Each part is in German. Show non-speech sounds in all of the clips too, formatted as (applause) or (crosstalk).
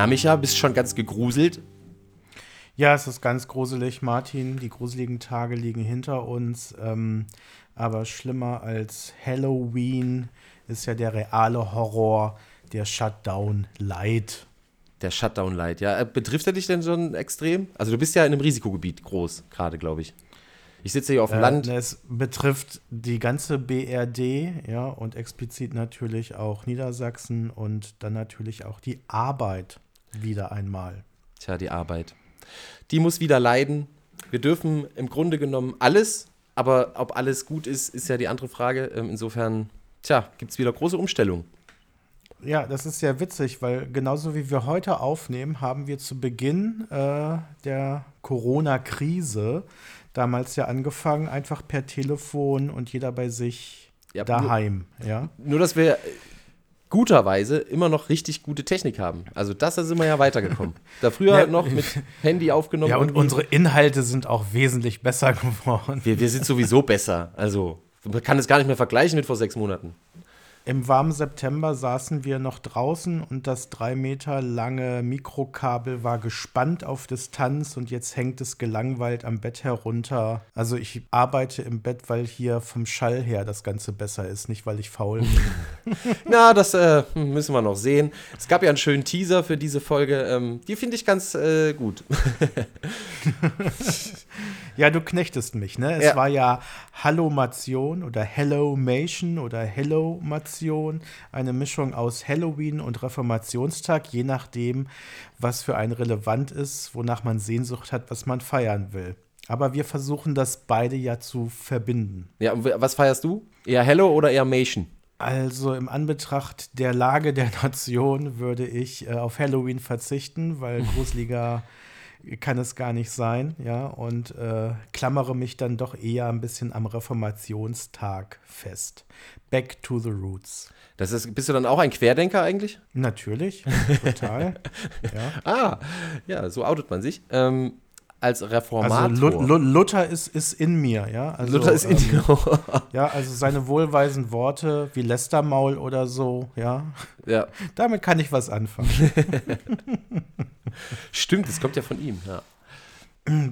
Na, Micha, bist schon ganz gegruselt. Ja, es ist ganz gruselig, Martin. Die gruseligen Tage liegen hinter uns. Ähm, aber schlimmer als Halloween ist ja der reale Horror, der Shutdown Light. Der Shutdown Light, ja. Äh, betrifft er dich denn schon extrem? Also du bist ja in einem Risikogebiet groß, gerade, glaube ich. Ich sitze hier auf dem äh, Land. Es betrifft die ganze BRD, ja, und explizit natürlich auch Niedersachsen und dann natürlich auch die Arbeit wieder einmal. Tja, die Arbeit. Die muss wieder leiden. Wir dürfen im Grunde genommen alles, aber ob alles gut ist, ist ja die andere Frage. Ähm, insofern, tja, gibt es wieder große Umstellungen. Ja, das ist sehr witzig, weil genauso wie wir heute aufnehmen, haben wir zu Beginn äh, der Corona-Krise damals ja angefangen, einfach per Telefon und jeder bei sich ja, daheim. Nur, ja? nur, dass wir guterweise immer noch richtig gute Technik haben. Also das da sind wir ja weitergekommen. Da früher (laughs) ja, noch mit Handy aufgenommen. Ja, und, und unsere Inhalte sind auch wesentlich besser (laughs) geworden. Wir, wir sind sowieso besser. Also man kann es gar nicht mehr vergleichen mit vor sechs Monaten. Im warmen September saßen wir noch draußen und das drei Meter lange Mikrokabel war gespannt auf Distanz und jetzt hängt es gelangweilt am Bett herunter. Also ich arbeite im Bett, weil hier vom Schall her das Ganze besser ist, nicht weil ich faul bin. (laughs) (laughs) Na, das äh, müssen wir noch sehen. Es gab ja einen schönen Teaser für diese Folge. Ähm, die finde ich ganz äh, gut. (laughs) ja, du knechtest mich, ne? Es ja. war ja Hallomation oder Hellomation oder Hellomation, eine Mischung aus Halloween und Reformationstag, je nachdem, was für einen relevant ist, wonach man Sehnsucht hat, was man feiern will. Aber wir versuchen das beide ja zu verbinden. Ja, was feierst du? Eher Hello oder eher Mation? Also im Anbetracht der Lage der (laughs) Nation würde ich äh, auf Halloween verzichten, weil (laughs) gruseliger kann es gar nicht sein, ja, und äh, klammere mich dann doch eher ein bisschen am Reformationstag fest. Back to the roots. Das ist, bist du dann auch ein Querdenker eigentlich? Natürlich, (laughs) total. ja. Ah, ja, so outet man sich. Ähm, als Reformator. Also Luther ist, ist in mir, ja. Also, Luther ist in ähm, dir. (laughs) ja, also seine wohlweisen Worte wie Lästermaul oder so, ja. Ja. (laughs) Damit kann ich was anfangen. (laughs) Stimmt, das kommt ja von ihm, ja.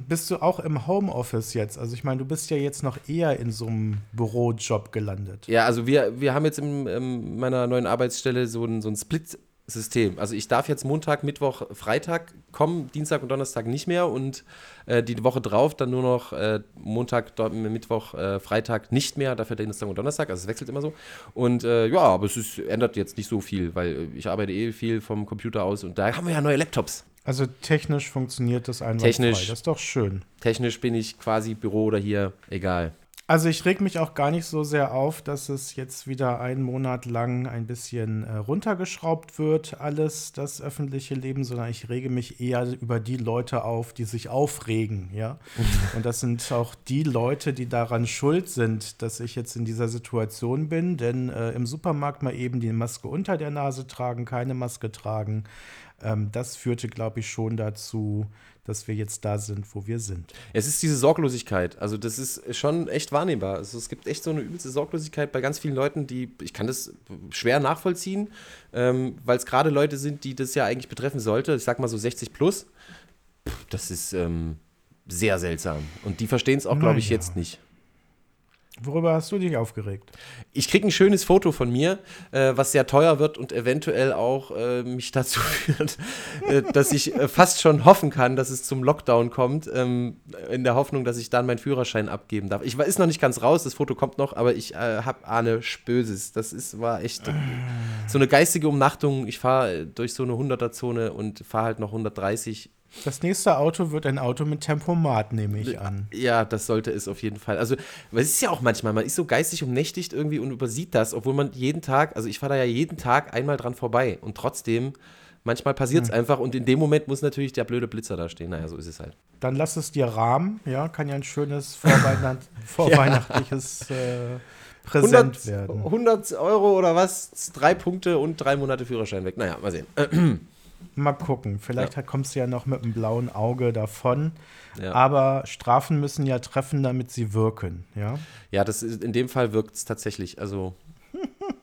Bist du auch im Homeoffice jetzt? Also ich meine, du bist ja jetzt noch eher in so einem Bürojob gelandet. Ja, also wir, wir haben jetzt in, in meiner neuen Arbeitsstelle so ein, so ein Split- System. Also ich darf jetzt Montag, Mittwoch, Freitag kommen, Dienstag und Donnerstag nicht mehr und äh, die Woche drauf dann nur noch äh, Montag, Mittwoch, äh, Freitag nicht mehr, dafür Dienstag und Donnerstag. Also es wechselt immer so. Und äh, ja, aber es ist, ändert jetzt nicht so viel, weil ich arbeite eh viel vom Computer aus und da haben wir ja neue Laptops. Also technisch funktioniert das einwandfrei. Technisch, das ist doch schön. Technisch bin ich quasi Büro oder hier, egal. Also ich reg mich auch gar nicht so sehr auf, dass es jetzt wieder einen Monat lang ein bisschen äh, runtergeschraubt wird, alles das öffentliche Leben, sondern ich rege mich eher über die Leute auf, die sich aufregen, ja. (laughs) Und das sind auch die Leute, die daran schuld sind, dass ich jetzt in dieser Situation bin, denn äh, im Supermarkt mal eben die Maske unter der Nase tragen, keine Maske tragen, ähm, das führte, glaube ich, schon dazu, dass wir jetzt da sind, wo wir sind. Es ist diese Sorglosigkeit. Also, das ist schon echt wahrnehmbar. Also, es gibt echt so eine übelste Sorglosigkeit bei ganz vielen Leuten, die, ich kann das schwer nachvollziehen, ähm, weil es gerade Leute sind, die das ja eigentlich betreffen sollte. Ich sag mal so 60 plus. das ist ähm, sehr seltsam. Und die verstehen es auch, glaube ich, ja. jetzt nicht. Worüber hast du dich aufgeregt? Ich kriege ein schönes Foto von mir, äh, was sehr teuer wird und eventuell auch äh, mich (laughs) dazu führt, äh, dass ich äh, fast schon hoffen kann, dass es zum Lockdown kommt, ähm, in der Hoffnung, dass ich dann meinen Führerschein abgeben darf. Ich ist noch nicht ganz raus, das Foto kommt noch, aber ich äh, habe Ahne Spöses. Das ist, war echt so eine geistige Umnachtung. Ich fahre durch so eine 100er-Zone und fahre halt noch 130 das nächste Auto wird ein Auto mit Tempomat, nehme ich an. Ja, das sollte es auf jeden Fall. Also, es ist ja auch manchmal, man ist so geistig umnächtigt irgendwie und übersieht das, obwohl man jeden Tag, also ich fahre da ja jeden Tag einmal dran vorbei und trotzdem, manchmal passiert es hm. einfach und in dem Moment muss natürlich der blöde Blitzer da stehen. Naja, so ist es halt. Dann lass es dir rahmen, ja, kann ja ein schönes Vorweihnacht (laughs) (laughs) vorweihnachtliches äh, Präsent 100, werden. 100 Euro oder was, drei Punkte und drei Monate Führerschein weg. Naja, mal sehen. Mal gucken. Vielleicht ja. kommst du ja noch mit einem blauen Auge davon. Ja. Aber Strafen müssen ja treffen, damit sie wirken, ja? Ja, das ist, in dem Fall wirkt es tatsächlich. Also (laughs)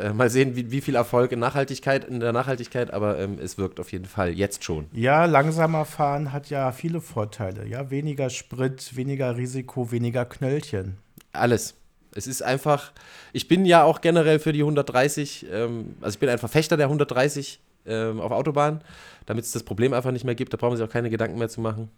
Äh, mal sehen, wie, wie viel Erfolg in Nachhaltigkeit, in der Nachhaltigkeit, aber ähm, es wirkt auf jeden Fall jetzt schon. Ja, langsamer fahren hat ja viele Vorteile. Ja, weniger Sprit, weniger Risiko, weniger Knöllchen. Alles. Es ist einfach, ich bin ja auch generell für die 130, ähm, also ich bin ein Verfechter der 130 ähm, auf Autobahn, damit es das Problem einfach nicht mehr gibt. Da brauchen sich auch keine Gedanken mehr zu machen.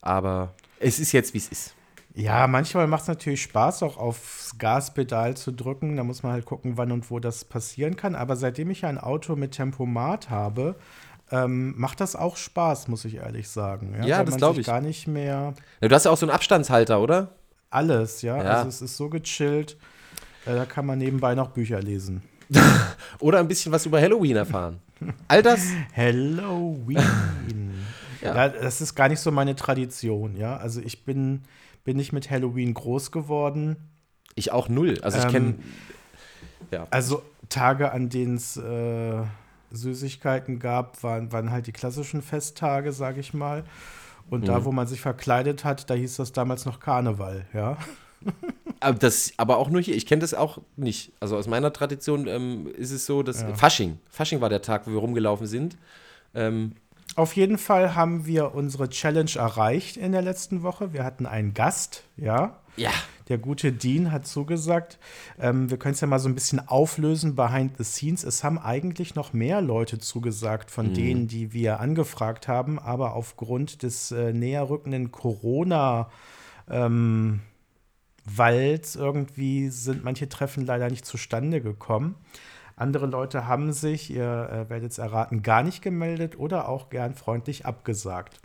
Aber es ist jetzt, wie es ist. Ja, manchmal macht es natürlich Spaß, auch aufs Gaspedal zu drücken. Da muss man halt gucken, wann und wo das passieren kann. Aber seitdem ich ein Auto mit Tempomat habe, ähm, macht das auch Spaß, muss ich ehrlich sagen. Ja, ja das glaube ich. gar nicht mehr. Ja, du hast ja auch so einen Abstandshalter, oder? Alles, ja. ja. Also es ist so gechillt. Äh, da kann man nebenbei noch Bücher lesen. (laughs) oder ein bisschen was über Halloween erfahren. All das. Halloween. (laughs) ja. ja, das ist gar nicht so meine Tradition, ja. Also ich bin bin ich mit Halloween groß geworden. Ich auch null. Also ich kenne. Ähm, ja. Also Tage, an denen es äh, Süßigkeiten gab, waren, waren halt die klassischen Festtage, sage ich mal. Und mhm. da, wo man sich verkleidet hat, da hieß das damals noch Karneval, ja. Aber, das, aber auch nur hier. Ich kenne das auch nicht. Also aus meiner Tradition ähm, ist es so, dass ja. Fasching. Fasching war der Tag, wo wir rumgelaufen sind. Ähm, auf jeden Fall haben wir unsere Challenge erreicht in der letzten Woche. Wir hatten einen Gast, ja. Ja. Der gute Dean hat zugesagt. Ähm, wir können es ja mal so ein bisschen auflösen behind the scenes. Es haben eigentlich noch mehr Leute zugesagt von mhm. denen, die wir angefragt haben, aber aufgrund des äh, näher rückenden Corona- ähm, Walds irgendwie sind manche Treffen leider nicht zustande gekommen. Andere Leute haben sich, ihr äh, werdet es erraten, gar nicht gemeldet oder auch gern freundlich abgesagt.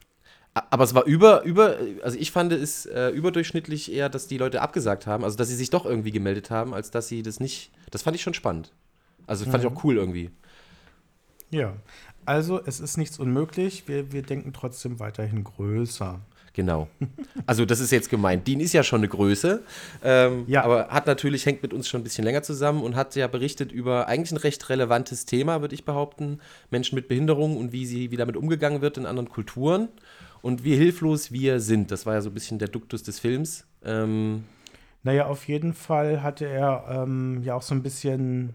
Aber es war über, über, also ich fand es äh, überdurchschnittlich eher, dass die Leute abgesagt haben, also dass sie sich doch irgendwie gemeldet haben, als dass sie das nicht. Das fand ich schon spannend. Also fand mhm. ich auch cool irgendwie. Ja, also es ist nichts unmöglich. Wir, wir denken trotzdem weiterhin größer. Genau. Also das ist jetzt gemeint. Dean ist ja schon eine Größe, ähm, ja. aber hat natürlich, hängt mit uns schon ein bisschen länger zusammen und hat ja berichtet über eigentlich ein recht relevantes Thema, würde ich behaupten. Menschen mit Behinderung und wie sie, wie damit umgegangen wird in anderen Kulturen und wie hilflos wir sind. Das war ja so ein bisschen der Duktus des Films. Ähm, naja, auf jeden Fall hatte er ähm, ja auch so ein bisschen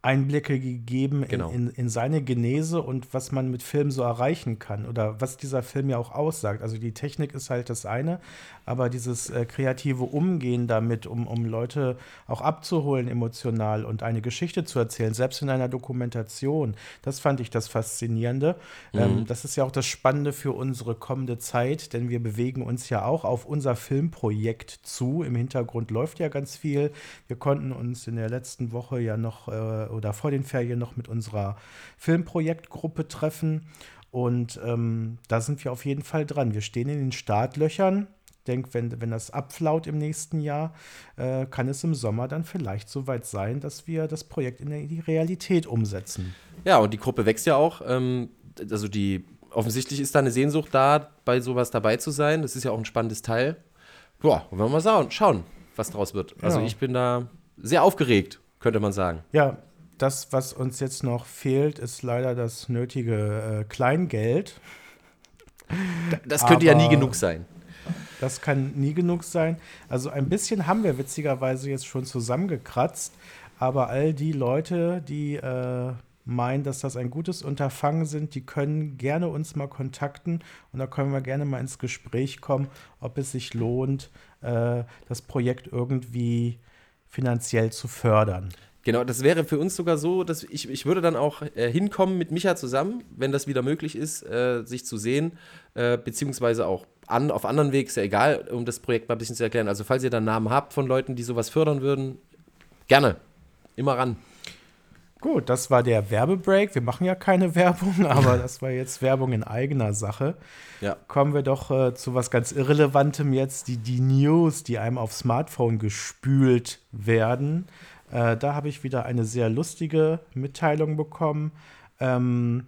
Einblicke gegeben genau. in, in, in, seine Genese und was man mit Film so erreichen kann oder was dieser Film ja auch aussagt. Also die Technik ist halt das eine, aber dieses äh, kreative Umgehen damit, um, um Leute auch abzuholen emotional und eine Geschichte zu erzählen, selbst in einer Dokumentation, das fand ich das Faszinierende. Mhm. Ähm, das ist ja auch das Spannende für unsere kommende Zeit, denn wir bewegen uns ja auch auf unser Filmprojekt zu. Im Hintergrund läuft ja ganz viel. Wir konnten uns in der letzten Woche ja noch äh, oder vor den Ferien noch mit unserer Filmprojektgruppe treffen. Und ähm, da sind wir auf jeden Fall dran. Wir stehen in den Startlöchern denke, wenn, wenn das abflaut im nächsten Jahr, äh, kann es im Sommer dann vielleicht soweit sein, dass wir das Projekt in die Realität umsetzen. Ja, und die Gruppe wächst ja auch. Ähm, also die offensichtlich ist da eine Sehnsucht da, bei sowas dabei zu sein. Das ist ja auch ein spannendes Teil. Boah, wollen wir mal schauen, was draus wird. Also ja. ich bin da sehr aufgeregt, könnte man sagen. Ja, das, was uns jetzt noch fehlt, ist leider das nötige äh, Kleingeld. Das könnte Aber ja nie genug sein. Das kann nie genug sein. Also ein bisschen haben wir witzigerweise jetzt schon zusammengekratzt, aber all die Leute, die äh, meinen, dass das ein gutes Unterfangen sind, die können gerne uns mal kontakten und da können wir gerne mal ins Gespräch kommen, ob es sich lohnt, äh, das Projekt irgendwie finanziell zu fördern. Genau, das wäre für uns sogar so, dass ich, ich würde dann auch äh, hinkommen mit Micha zusammen, wenn das wieder möglich ist, äh, sich zu sehen, äh, beziehungsweise auch an, auf anderen Weg, ist ja egal, um das Projekt mal ein bisschen zu erklären. Also falls ihr dann Namen habt von Leuten, die sowas fördern würden, gerne, immer ran. Gut, das war der Werbebreak. Wir machen ja keine (laughs) Werbung, aber das war jetzt Werbung in eigener Sache. Ja. Kommen wir doch äh, zu was ganz Irrelevantem jetzt, die, die News, die einem auf Smartphone gespült werden. Äh, da habe ich wieder eine sehr lustige Mitteilung bekommen. Ähm,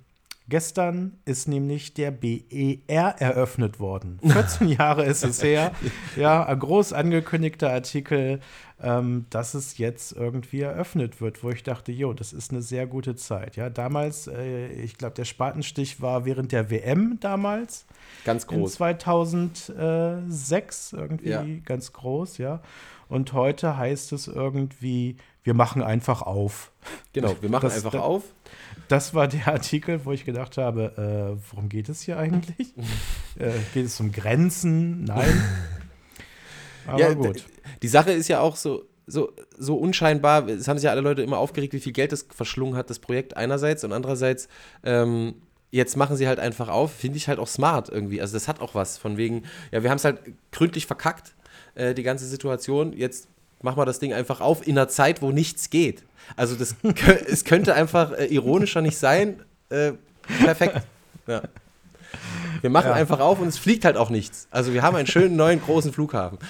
Gestern ist nämlich der BER eröffnet worden. (laughs) 14 Jahre ist es her. Ja, ein groß angekündigter Artikel ähm, dass es jetzt irgendwie eröffnet wird, wo ich dachte, jo, das ist eine sehr gute Zeit. Ja, damals, äh, ich glaube, der Spatenstich war während der WM damals. Ganz groß. In 2006 irgendwie ja. ganz groß, ja. Und heute heißt es irgendwie, wir machen einfach auf. Genau, wir machen das, einfach das, auf. Das war der Artikel, wo ich gedacht habe, äh, worum geht es hier eigentlich? (laughs) äh, geht es um Grenzen? Nein. (laughs) Aber ja, gut. Die Sache ist ja auch so, so, so unscheinbar, es haben sich ja alle Leute immer aufgeregt, wie viel Geld das verschlungen hat, das Projekt einerseits und andererseits, ähm, jetzt machen sie halt einfach auf, finde ich halt auch smart irgendwie. Also das hat auch was von wegen, ja, wir haben es halt gründlich verkackt, äh, die ganze Situation, jetzt machen wir das Ding einfach auf in einer Zeit, wo nichts geht. Also das (laughs) es könnte einfach äh, ironischer nicht sein. Äh, perfekt. Ja. Wir machen ja. einfach auf und es fliegt halt auch nichts. Also wir haben einen schönen neuen großen Flughafen. (laughs)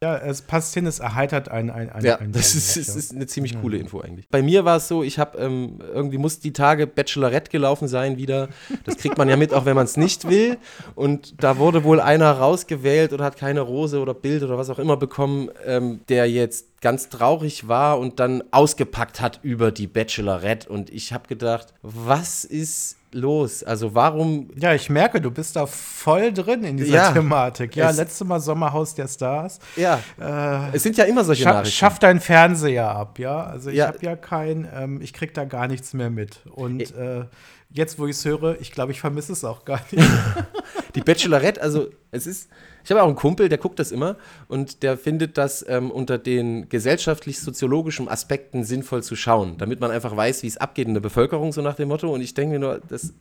Ja, es passt hin, es erheitert ein, ein, ein Ja, ein das ist, ist, ist, eine ziemlich coole Info eigentlich. Bei mir war es so, ich habe ähm, irgendwie muss die Tage Bachelorette gelaufen sein wieder. Das kriegt man ja mit, auch wenn man es nicht will. Und da wurde wohl einer rausgewählt oder hat keine Rose oder Bild oder was auch immer bekommen, ähm, der jetzt ganz traurig war und dann ausgepackt hat über die Bachelorette. Und ich habe gedacht, was ist los? Also warum. Ja, ich merke, du bist da voll drin in dieser ja, Thematik. Ja, letztes Mal Sommerhaus der Stars. Ja. Äh, es sind ja immer solche scha Nachrichten. Schaff dein Fernseher ab, ja. Also ich ja. habe ja kein, ähm, ich krieg da gar nichts mehr mit. Und äh, jetzt, wo ich es höre, ich glaube, ich vermisse es auch gar nicht. (laughs) die Bachelorette, also es ist, ich habe auch einen Kumpel, der guckt das immer und der findet das ähm, unter den gesellschaftlich-soziologischen Aspekten sinnvoll zu schauen, damit man einfach weiß, wie es abgeht in der Bevölkerung, so nach dem Motto. Und ich denke mir nur, das,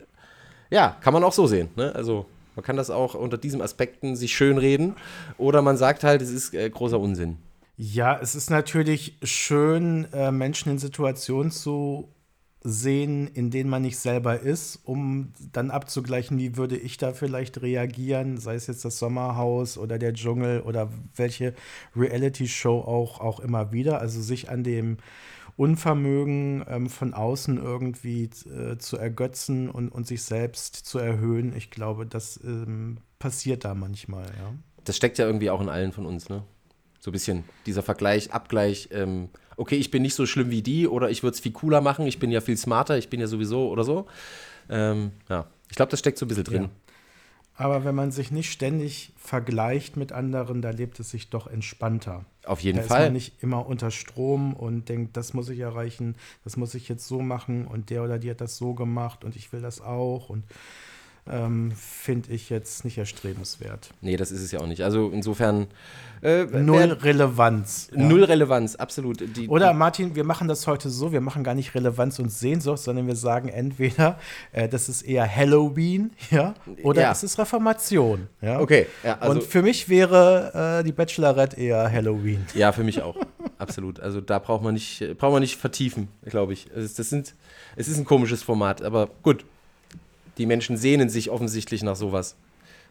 ja, kann man auch so sehen. Ne? Also man kann das auch unter diesen Aspekten sich schönreden oder man sagt halt, es ist äh, großer Unsinn. Ja, es ist natürlich schön, äh, Menschen in Situationen zu sehen, in denen man nicht selber ist, um dann abzugleichen, wie würde ich da vielleicht reagieren, sei es jetzt das Sommerhaus oder der Dschungel oder welche Reality-Show auch, auch immer wieder. Also sich an dem Unvermögen ähm, von außen irgendwie äh, zu ergötzen und, und sich selbst zu erhöhen. Ich glaube, das ähm, passiert da manchmal, ja. Das steckt ja irgendwie auch in allen von uns, ne? So ein bisschen dieser Vergleich, Abgleich, ähm, okay, ich bin nicht so schlimm wie die oder ich würde es viel cooler machen, ich bin ja viel smarter, ich bin ja sowieso oder so. Ähm, ja, ich glaube, das steckt so ein bisschen drin. Ja. Aber wenn man sich nicht ständig vergleicht mit anderen, da lebt es sich doch entspannter. Auf jeden da Fall. Ist man nicht immer unter Strom und denkt, das muss ich erreichen, das muss ich jetzt so machen und der oder die hat das so gemacht und ich will das auch und ähm, finde ich jetzt nicht erstrebenswert. Nee, das ist es ja auch nicht. Also insofern. Äh, null wer, Relevanz. Ja. Null Relevanz, absolut. Die, Oder Martin, wir machen das heute so, wir machen gar nicht Relevanz und Sehnsucht, sondern wir sagen entweder, äh, das ist eher Halloween, ja, oder ja. es ist Reformation. Ja? Okay. Ja, also und für mich wäre äh, die Bachelorette eher Halloween. Ja, für mich auch. (laughs) absolut. Also da braucht man nicht, braucht man nicht vertiefen, glaube ich. Das sind, es ist ein komisches Format, aber gut, die Menschen sehnen sich offensichtlich nach sowas.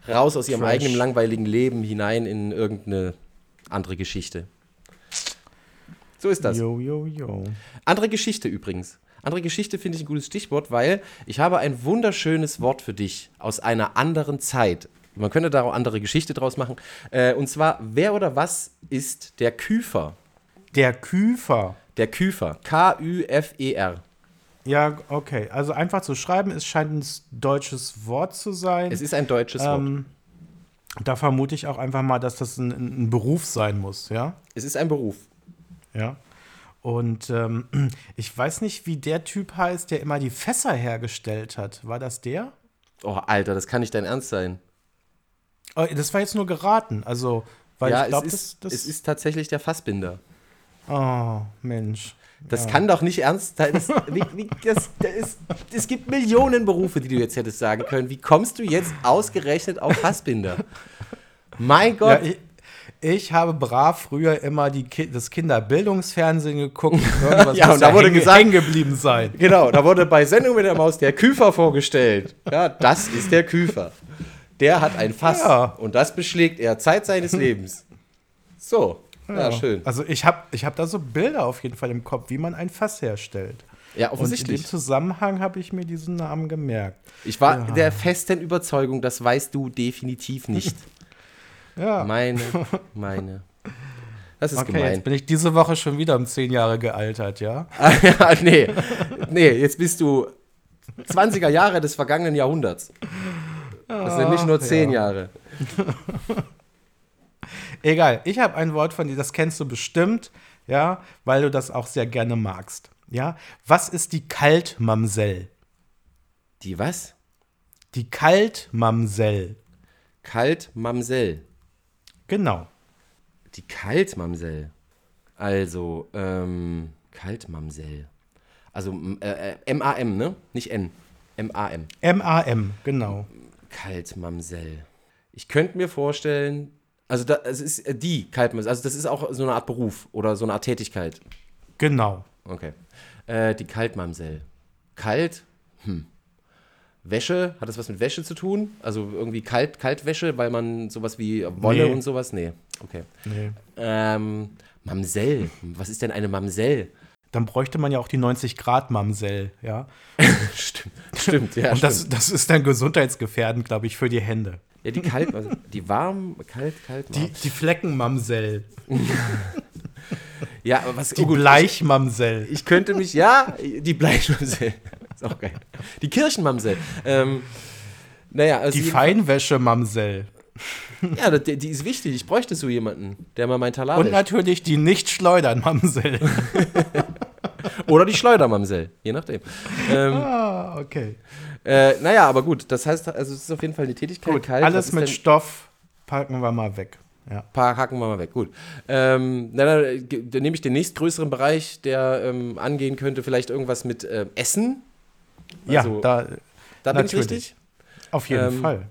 Raus aus ihrem Fresh. eigenen langweiligen Leben hinein in irgendeine andere Geschichte. So ist das. Jo, jo, jo. Andere Geschichte übrigens. Andere Geschichte finde ich ein gutes Stichwort, weil ich habe ein wunderschönes Wort für dich aus einer anderen Zeit. Man könnte da auch andere Geschichte draus machen. Äh, und zwar, wer oder was ist der Küfer? Der Küfer? Der Küfer. K-Ü-F-E-R. Ja, okay. Also einfach zu schreiben, es scheint ein deutsches Wort zu sein. Es ist ein deutsches ähm, Wort. Da vermute ich auch einfach mal, dass das ein, ein, Beruf sein muss, ja? Es ist ein Beruf. Ja. Und ähm, (clears throat) ich weiß nicht, wie der Typ heißt, der immer die Fässer hergestellt hat. War das der? Oh, Alter, das kann nicht dein Ernst sein. Oh, das war jetzt nur geraten. Also, weil ja, ich glaube, das, das. Es ist tatsächlich der Fassbinder. Oh, Mensch. Das ja. kann doch nicht ernst sein. Das, das, das, es gibt Millionen Berufe, die du jetzt hättest sagen können. Wie kommst du jetzt ausgerechnet auf Fassbinder? Mein Gott. Ja, ich, ich, habe brav früher immer die Ki das Kinderbildungsfernsehen geguckt. Irgendwas ja, und da wurde gesagt, hängen geblieben sein. Genau, da wurde bei Sendung mit der Maus der Küfer vorgestellt. Ja, das ist der Küfer. Der hat ein Fass ja. und das beschlägt er Zeit seines Lebens. So. Ja, schön. Also ich habe ich hab da so Bilder auf jeden Fall im Kopf, wie man ein Fass herstellt. Ja, offensichtlich. Und in dem Zusammenhang habe ich mir diesen Namen gemerkt. Ich war ja. der festen Überzeugung, das weißt du definitiv nicht. (laughs) ja. Meine, meine. Das ist Okay, gemein. jetzt bin ich diese Woche schon wieder um zehn Jahre gealtert, ja? (laughs) Ah, ja, nee. Nee, jetzt bist du 20er Jahre des vergangenen Jahrhunderts. Das sind nicht nur 10 ja. Jahre. (laughs) Egal, ich habe ein Wort von dir, das kennst du bestimmt, ja, weil du das auch sehr gerne magst. Ja, was ist die Kaltmamsell? Die was? Die Kaltmamsell. Kaltmamsell. Genau. Die Kaltmamsell. Also, ähm, Kaltmamsell. Also, m- äh, äh, M-A-M, ne? Nicht N. M-A-M. M-A-M, genau. Kaltmamsell. Ich könnte mir vorstellen, also da, es ist äh, die Kaltmamsell, also das ist auch so eine Art Beruf oder so eine Art Tätigkeit. Genau. Okay. Äh, die Kaltmamsell. Kalt, hm. Wäsche, hat das was mit Wäsche zu tun? Also irgendwie Kalt, Kaltwäsche, weil man sowas wie Wolle Nee. und sowas? Nee. Okay. Nee. Ähm, Mamsell. Was ist denn eine Mamsell? Dann bräuchte man ja auch die 90-Grad-Mamsell, ja. (laughs) Stimmt, stimmt, ja. Und das, das ist dann gesundheitsgefährdend, glaube ich, für die Hände. Ja, die kalt, also die warm, kalt, kalt. Die, warm. die Fleckenmamsell. ja, aber was Die oh Bleichmamsell. Ich könnte mich, ja, die Bleichmamsell. Ist auch geil. Die Kirchenmamsell. Ähm, naja, also Die Feinwäsche-Mamsell. Ja, die, die ist wichtig. Ich bräuchte so jemanden, der mal mein Talar Und natürlich die Nicht-Schleudern-Mamsell. (laughs) Oder die Schleudermamsell, je nachdem. Ähm, ah, okay. Äh, naja, aber gut, das heißt, also es ist auf jeden Fall eine Tätigkeit. Gut, kalt. Alles mit denn- Stoff packen wir mal weg. Ja. paar hacken wir mal weg. Gut. Ähm, na, dann, ge- dann nehme ich den nächstgrößeren Bereich, der ähm, angehen könnte, vielleicht irgendwas mit ähm, Essen. ja, Also, da Da bin ich richtig? auf jeden ähm, Fall.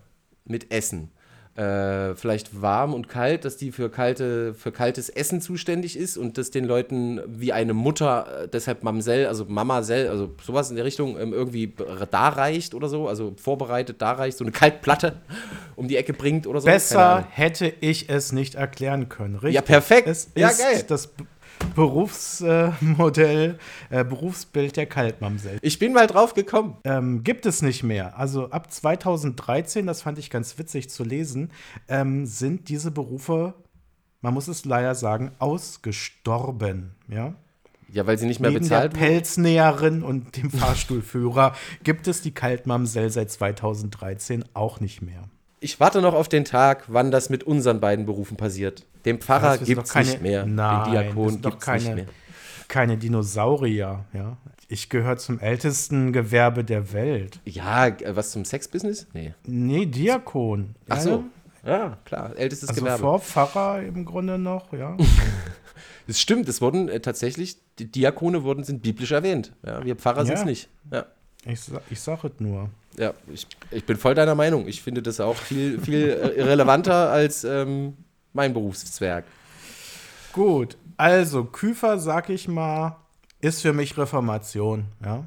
Mit Essen. Äh, vielleicht warm und kalt, dass die für, kalte, für kaltes Essen zuständig ist und das den Leuten wie eine Mutter, äh, deshalb Mamsell, also Mamasell, also sowas in der Richtung ähm, irgendwie darreicht oder so, also vorbereitet darreicht, so eine Kaltplatte (laughs) um die Ecke bringt oder so. Besser hätte ich es nicht erklären können. Richtig. Ja, perfekt. Es Ja, ist geil. das Berufsmodell, äh, Berufsbild der Kaltmamsell. Ich bin mal drauf gekommen. Ähm, gibt es nicht mehr. Also ab 2013, das fand ich ganz witzig zu lesen, ähm, sind diese Berufe, man muss es leider sagen, ausgestorben. Ja? Ja, weil sie nicht mehr Neben der bezahlt wurden. Pelznäherin und dem Fahrstuhlführer (laughs) gibt es die Kaltmamsell seit 2013 auch nicht mehr. Ich warte noch auf den Tag, wann das mit unseren beiden Berufen passiert. Den Pfarrer gibt es nicht mehr. Nein, den Diakon gibt es nicht keine- mehr. Keine Dinosaurier, ja. Ich gehöre zum ältesten Gewerbe der Welt. Ja, äh, was zum Sexbusiness? Nee. Nee, Diakon. Ach Ja, so. Ja, klar. Ältestes Also Gewerbe. vor Pfarrer im Grunde noch, ja. (laughs) Das stimmt, es wurden äh, tatsächlich, die Diakone wurden, sind biblisch erwähnt. Ja, wir Pfarrer sind es Ja. nicht. Ja. Ich, ich sag es nur. Ja, ich, ich bin voll deiner Meinung. Ich finde das auch viel, viel (laughs) relevanter als ähm, mein Berufszwerg. Gut, also Küfer, sag ich mal, ist für mich Reformation, ja.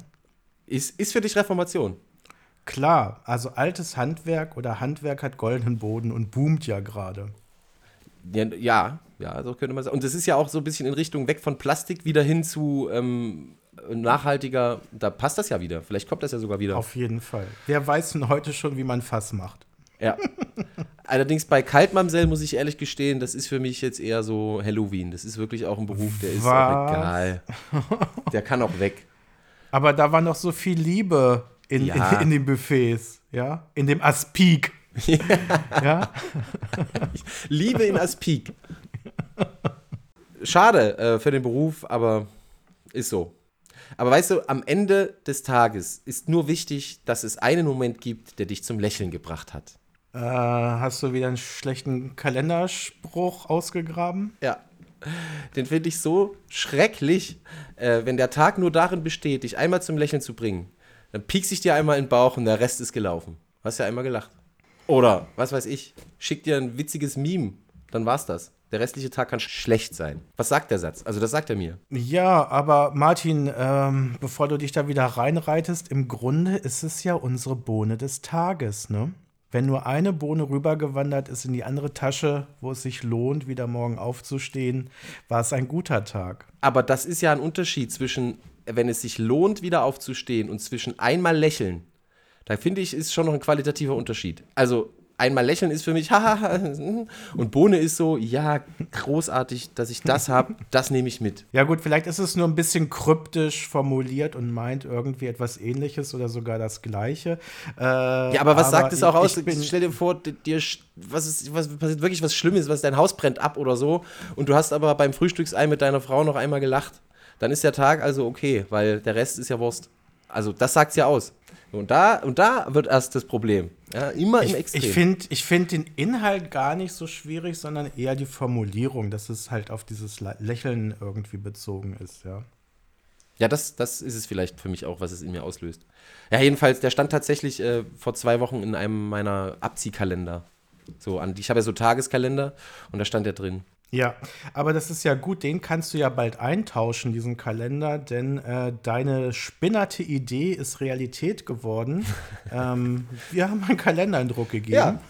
Ist, ist für dich Reformation. Klar, also altes Handwerk oder Handwerk hat goldenen Boden und boomt ja gerade. Ja, ja, so könnte man sagen. Und das ist ja auch so ein bisschen in Richtung weg von Plastik wieder hin zu ähm, nachhaltiger. Da passt das ja wieder. Vielleicht kommt das ja sogar wieder. Auf jeden Fall. Wer weiß denn heute schon, wie man Fass macht? Ja. (laughs) Allerdings bei Kaltmamsell muss ich ehrlich gestehen, das ist für mich jetzt eher so Halloween. Das ist wirklich auch ein Beruf, der ist auch Was? egal. (laughs) Der kann auch weg. Aber da war noch so viel Liebe in, Ja. in, in den Buffets, ja? In dem Aspik. ja? (laughs) Liebe in Aspik. Schade äh, für den Beruf, aber ist so. Aber weißt du, am Ende des Tages ist nur wichtig, dass es einen Moment gibt, der dich zum Lächeln gebracht hat. Äh, hast du wieder einen schlechten Kalenderspruch ausgegraben? Ja. Den finde ich so schrecklich, äh, wenn der Tag nur darin besteht, dich einmal zum Lächeln zu bringen. Dann piekst ich dir einmal in den Bauch und der Rest ist gelaufen. Hast ja einmal gelacht. Oder, was weiß ich, schick dir ein witziges Meme. Dann war's das. Der restliche Tag kann schlecht sein. Was sagt der Satz? Also, das sagt er mir. Ja, aber Martin, ähm, bevor du dich da wieder reinreitest, im Grunde ist es ja unsere Bohne des Tages, ne? Wenn nur eine Bohne rübergewandert ist in die andere Tasche, wo es sich lohnt, wieder morgen aufzustehen, war es ein guter Tag. Aber das ist ja ein Unterschied zwischen, wenn es sich lohnt, wieder aufzustehen und zwischen einmal lächeln. Da finde ich, ist schon noch ein qualitativer Unterschied. Also, einmal lächeln ist für mich, (laughs) hahaha, und Bohne ist so, ja, großartig, dass ich das habe, das nehme ich mit. Ja gut, vielleicht ist es nur ein bisschen kryptisch formuliert und meint irgendwie etwas ähnliches oder sogar das gleiche. Äh, ja, aber was aber sagt es auch aus? Stell dir vor, dir, was, ist, was passiert wirklich was Schlimmes, was dein Haus brennt ab oder so und du hast aber beim Frühstücksei mit deiner Frau noch einmal gelacht. Dann ist der Tag also okay, weil der Rest ist ja Wurst. Also das sagt es ja aus. Und da, und da wird erst das Problem. Ja, immer ich, im Extrem. Ich finde ich find den Inhalt gar nicht so schwierig, sondern eher die Formulierung, dass es halt auf dieses Lächeln irgendwie bezogen ist, ja. Ja, das, das ist es vielleicht für mich auch, was es in mir auslöst. Ja, jedenfalls, der stand tatsächlich äh, vor zwei Wochen in einem meiner Abziehkalender. So, an, ich habe ja so Tageskalender und da stand der drin. Ja, aber das ist ja gut, den kannst du ja bald eintauschen, diesen Kalender, denn äh, deine spinnerte Idee ist Realität geworden. (laughs) ähm, wir haben einen Kalender in Druck gegeben. Ja,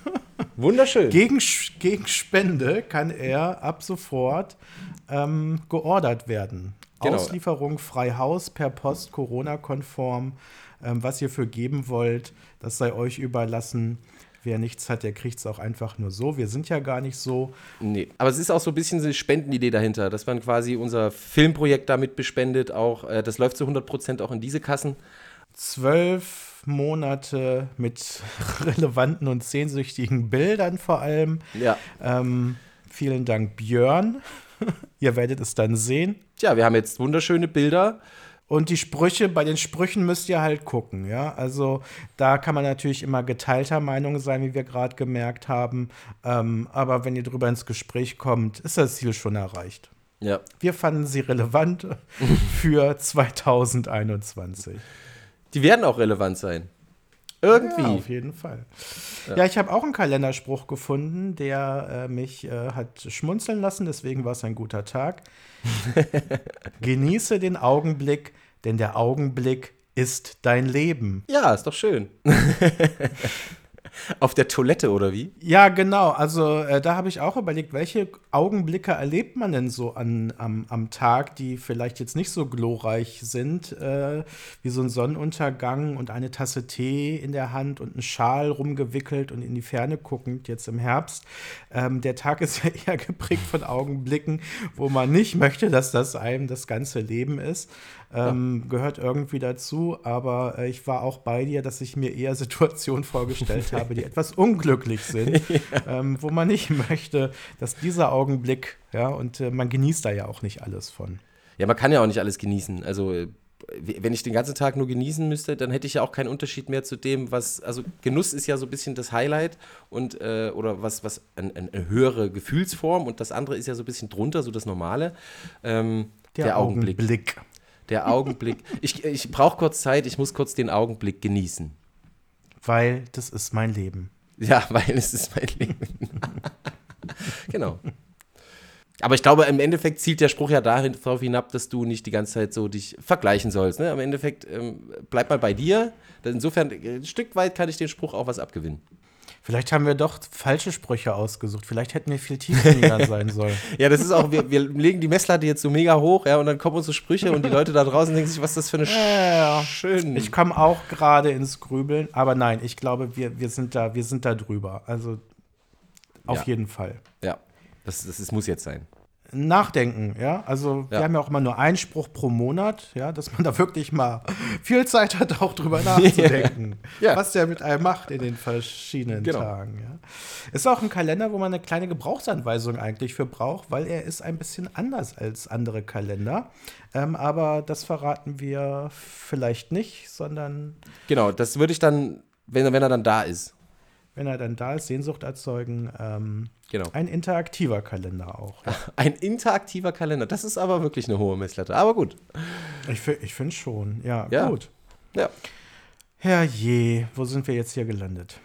wunderschön. (laughs) gegen, gegen Spende kann er ab sofort ähm, geordert werden. Genau. Auslieferung frei Haus per Post, Corona-konform. Ähm, was ihr für geben wollt, das sei euch überlassen. Wer nichts hat, der kriegt es auch einfach nur so. Wir sind ja gar nicht so. Nee, aber es ist auch so ein bisschen eine Spendenidee dahinter, dass man quasi unser Filmprojekt damit bespendet. Auch, äh, das läuft zu 100 Prozent auch in diese Kassen. Zwölf Monate mit (laughs) relevanten und sehnsüchtigen Bildern vor allem. Ja. Ähm, vielen Dank, Björn. (laughs) Ihr werdet es dann sehen. Tja, wir haben jetzt wunderschöne Bilder und die Sprüche, bei den Sprüchen müsst ihr halt gucken, ja. Also da kann man natürlich immer geteilter Meinung sein, wie wir gerade gemerkt haben. Ähm, aber wenn ihr drüber ins Gespräch kommt, ist das Ziel schon erreicht. Ja. Wir fanden sie relevant (laughs) für 2021. Die werden auch relevant sein. Irgendwie. Ja, auf jeden Fall. Ja, ja ich habe auch einen Kalenderspruch gefunden, der äh, mich äh, hat schmunzeln lassen, deswegen war es ein guter Tag. (laughs) Genieße den Augenblick, denn der Augenblick ist dein Leben. Ja, ist doch schön. (laughs) Auf der Toilette oder wie? Ja, genau. Also äh, da habe ich auch überlegt, welche Augenblicke erlebt man denn so an, am, am Tag, die vielleicht jetzt nicht so glorreich sind, äh, wie so ein Sonnenuntergang und eine Tasse Tee in der Hand und ein Schal rumgewickelt und in die Ferne guckend, jetzt im Herbst. Ähm, der Tag ist (laughs) ja eher geprägt von Augenblicken, wo man nicht möchte, dass das einem das ganze Leben ist ähm, ja. gehört irgendwie dazu. Aber äh, ich war auch bei dir, dass ich mir eher (laughs) Situationen vorgestellt (laughs) habe, die etwas unglücklich sind, (laughs) ja. ähm, wo man nicht möchte, dass dieser Augenblick, ja, und äh, man genießt da ja auch nicht alles von. Ja, man kann ja auch nicht alles genießen. Also äh, wenn ich den ganzen Tag nur genießen müsste, dann hätte ich ja auch keinen Unterschied mehr zu dem, was, also Genuss ist ja so ein bisschen das Highlight und äh, oder was, was ein, eine höhere Gefühlsform und das andere ist ja so ein bisschen drunter, so das Normale. Ähm, der, der, Augenblick. Augenblick. Der Augenblick. Ich, ich brauche kurz Zeit, ich muss kurz den Augenblick genießen. Weil das ist mein Leben. Ja, weil es ist mein Leben. genau. Aber ich glaube, im Endeffekt zielt der Spruch ja dahin darauf hinab, dass du nicht die ganze Zeit so dich vergleichen sollst. Ne? Im Endeffekt ähm, bleib mal bei dir. Insofern, ein Stück weit kann ich den Spruch auch was abgewinnen. Vielleicht haben wir doch falsche Sprüche ausgesucht. Vielleicht hätten wir viel tiefsinniger (laughs) sein sollen. Ja, das ist auch, wir, wir legen die Messlatte jetzt so mega hoch, ja, und dann kommen unsere Sprüche und die (laughs) Leute da draußen denken sich, was ist das für eine ja, schön. Ich komme auch gerade ins Grübeln, aber nein, ich glaube, wir, wir, sind, da, wir sind da drüber. Also auf ja. jeden Fall. Ja, das, das, das muss jetzt sein nachdenken, ja. Also wir haben ja auch immer nur einen Spruch pro Monat, ja, dass man da wirklich mal (laughs) viel Zeit hat, auch drüber (laughs) nachzudenken, ja. was der mit einem macht in den verschiedenen genau. Tagen. Ja. Ist auch ein Kalender, wo man eine kleine Gebrauchsanweisung eigentlich für braucht, weil er ist ein bisschen anders als andere Kalender. Ähm, aber das verraten wir vielleicht nicht, sondern. Genau, das würde ich dann, wenn, wenn er dann da ist. Wenn er dann da ist, Sehnsucht erzeugen. Ähm, Genau. Ein interaktiver Kalender auch. (laughs) Ein interaktiver Kalender. Das ist aber wirklich eine hohe Messlatte. Aber gut. Ich, ich finde schon. Ja, ja, gut. Ja. Herrje, wo sind wir jetzt hier gelandet?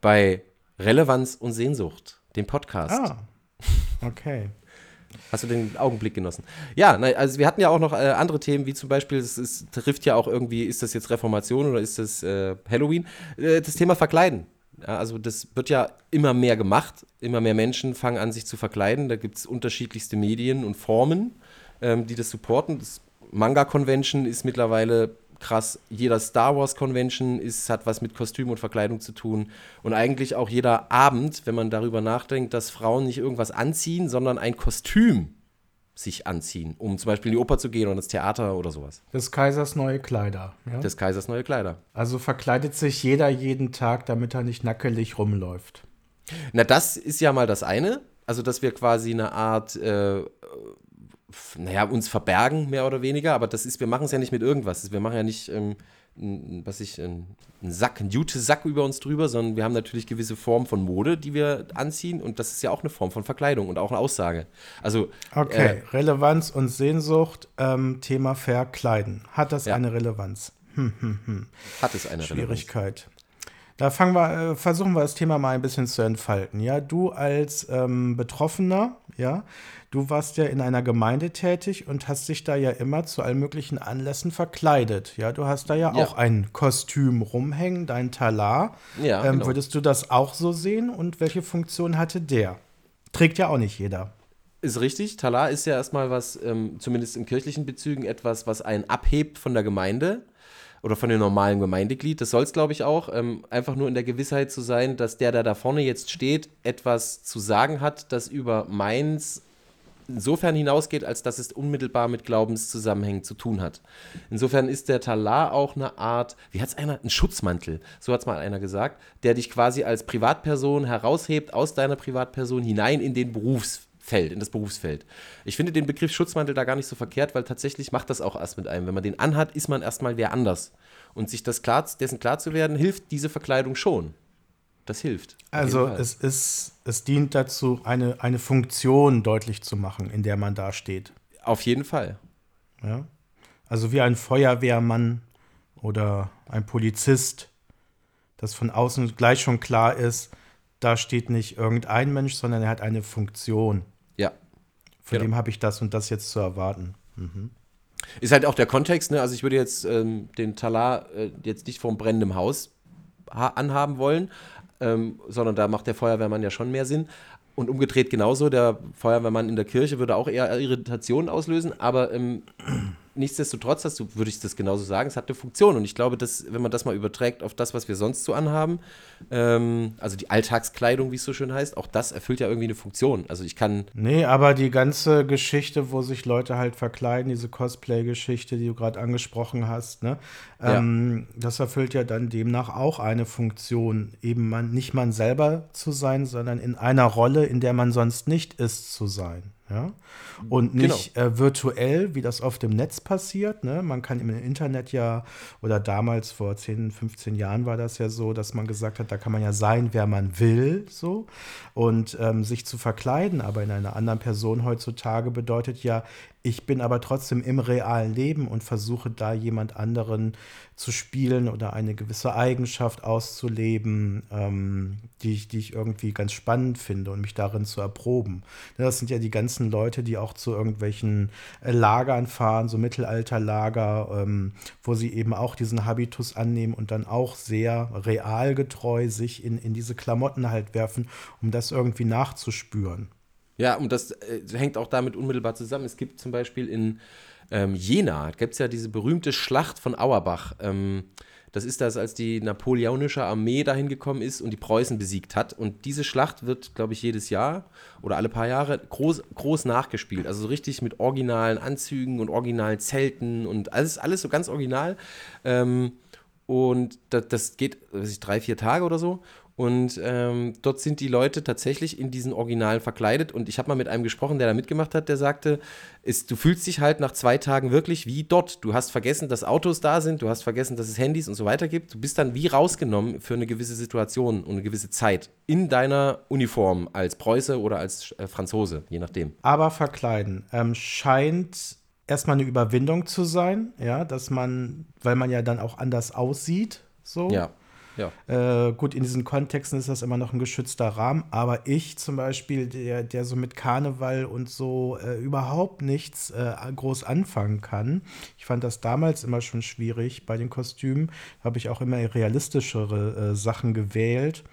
Bei Relevanz und Sehnsucht, dem Podcast. Ah, okay. Hast du den Augenblick genossen? Ja, also wir hatten ja auch noch äh, andere Themen, wie zum Beispiel, es, es, trifft ja auch irgendwie, ist das jetzt Reformation oder ist das äh, Halloween? Äh, das Thema Verkleiden. Ja, also das wird ja immer mehr gemacht, immer mehr Menschen fangen an, sich zu verkleiden. Da gibt es unterschiedlichste Medien und Formen, ähm, die das supporten. Das Manga Convention ist mittlerweile krass. Jeder Star Wars Convention ist, hat was mit Kostüm und Verkleidung zu tun. Und eigentlich auch jeder Abend, wenn man darüber nachdenkt, dass Frauen nicht irgendwas anziehen, sondern ein Kostüm sich anziehen, um zum Beispiel in die Oper zu gehen oder ins Theater oder sowas. Des Kaisers neue Kleider. Ja? Des Kaisers neue Kleider. Also verkleidet sich jeder jeden Tag, damit er nicht nackelig rumläuft. Na, das ist ja mal das eine. Also, dass wir quasi eine Art, äh, naja, uns verbergen, mehr oder weniger. Aber das ist, wir machen es ja nicht mit irgendwas. Wir machen ja nicht ähm, was ich, ein Sack, ein Jute-Sack über uns drüber, sondern wir haben natürlich gewisse Formen von Mode, die wir anziehen und das ist ja auch eine Form von Verkleidung und auch eine Aussage. Also okay, äh, Relevanz und Sehnsucht, ähm, Thema Verkleiden. Hat das ja. eine Relevanz? Hm, hm, hm. Hat es eine Schwierigkeit. Da fangen wir, äh, versuchen wir das Thema mal ein bisschen zu entfalten. Ja, du als ähm, Betroffener, ja, du warst ja in einer Gemeinde tätig und hast dich da ja immer zu allen möglichen Anlässen verkleidet. Ja, du hast da ja, ja. auch ein Kostüm rumhängen, dein Talar. Ja, ähm, genau. Würdest du das auch so sehen und welche Funktion hatte der? Trägt ja auch nicht jeder. Ist richtig. Talar ist ja erstmal was, ähm, zumindest in kirchlichen Bezügen, etwas, was einen abhebt von der Gemeinde oder von dem normalen Gemeindeglied. Das soll es, glaube ich, auch. Ähm, einfach nur in der Gewissheit zu sein, dass der, der da vorne jetzt steht, etwas zu sagen hat, das über meins insofern hinausgeht, als dass es unmittelbar mit Glaubenszusammenhängen zu tun hat. Insofern ist der Talar auch eine Art, wie hat es einer, ein Schutzmantel, so hat es mal einer gesagt, der dich quasi als Privatperson heraushebt aus deiner Privatperson hinein in den Berufs Feld, in das Berufsfeld. Ich finde den Begriff Schutzmantel da gar nicht so verkehrt, weil tatsächlich macht das auch erst mit einem. Wenn man den anhat, ist man erstmal wer anders. Und sich das klar, dessen klar zu werden, hilft diese Verkleidung schon. Das hilft. Also es ist, es dient dazu, eine, eine Funktion deutlich zu machen, in der man da steht. Auf jeden Fall. Ja. Also wie ein Feuerwehrmann oder ein Polizist, das von außen gleich schon klar ist, da steht nicht irgendein Mensch, sondern er hat eine Funktion. Von genau. dem habe ich das und das jetzt zu erwarten. Mhm. Ist halt auch der Kontext, ne? Also ich würde jetzt ähm, den Talar äh, jetzt nicht vom brennenden Haus anhaben wollen, ähm, sondern da macht der Feuerwehrmann ja schon mehr Sinn. Und umgedreht genauso, der Feuerwehrmann in der Kirche würde auch eher Irritationen auslösen, aber ähm, nichtsdestotrotz hast du, würde ich das genauso sagen, es hat eine Funktion. Und ich glaube, dass, wenn man das mal überträgt auf das, was wir sonst so anhaben, ähm, also die Alltagskleidung, wie es so schön heißt, auch das erfüllt ja irgendwie eine Funktion. Also ich kann. Nee, aber die ganze Geschichte, wo sich Leute halt verkleiden, diese Cosplay-Geschichte, die du gerade angesprochen hast, ne? Ähm, ja. das erfüllt ja dann demnach auch eine Funktion, eben man, nicht man selber zu sein, sondern in einer Rolle, in der man sonst nicht ist, zu sein. Ja? Und genau. nicht genau. äh, virtuell, wie das oft im Netz passiert. Ne? Man kann im Internet ja, oder damals vor 10, 15 Jahren war das ja so, dass man gesagt hat, da kann man ja sein, wer man will, so. Und ähm, sich zu verkleiden, aber in einer anderen Person heutzutage bedeutet ja, ich bin aber trotzdem im realen Leben und versuche da jemand anderen zu spielen oder eine gewisse Eigenschaft auszuleben, ähm, die, ich, die ich irgendwie ganz spannend finde und mich darin zu erproben. Das sind ja die ganzen Leute, die auch zu irgendwelchen äh, Lagern fahren, so Mittelalterlager, ähm, wo sie eben auch diesen Habitus annehmen und dann auch sehr realgetreu sich in, in diese Klamotten halt werfen, um das irgendwie nachzuspüren. Ja, und das äh, hängt auch damit unmittelbar zusammen. Es gibt zum Beispiel in ähm, Jena, gibt es ja diese berühmte Schlacht von Auerbach. Ähm, das ist das, als die napoleonische Armee dahin gekommen ist und die Preußen besiegt hat. Und diese Schlacht wird, glaube ich, jedes Jahr oder alle paar Jahre groß, groß nachgespielt. Also so richtig mit originalen Anzügen und originalen Zelten und alles, alles so ganz original. Ähm, und das, das geht, weiß ich, drei, vier Tage oder so. Und ähm, dort sind die Leute tatsächlich in diesen Originalen verkleidet. Und ich habe mal mit einem gesprochen, der da mitgemacht hat, der sagte, ist, du fühlst dich halt nach zwei Tagen wirklich wie dort. Du hast vergessen, dass Autos da sind, du hast vergessen, dass es Handys und so weiter gibt. Du bist dann wie rausgenommen für eine gewisse Situation und eine gewisse Zeit in deiner Uniform als Preuße oder als äh, Franzose, je nachdem. Aber verkleiden ähm, scheint erstmal eine Überwindung zu sein, ja, dass man, weil man ja dann auch anders aussieht, so. Ja. Ja. Äh, gut, in diesen Kontexten ist das immer noch ein geschützter Rahmen, aber ich zum Beispiel, der, der so mit Karneval und so äh, überhaupt nichts äh, groß anfangen kann, ich fand das damals immer schon schwierig bei den Kostümen, habe ich auch immer realistischere äh, Sachen gewählt.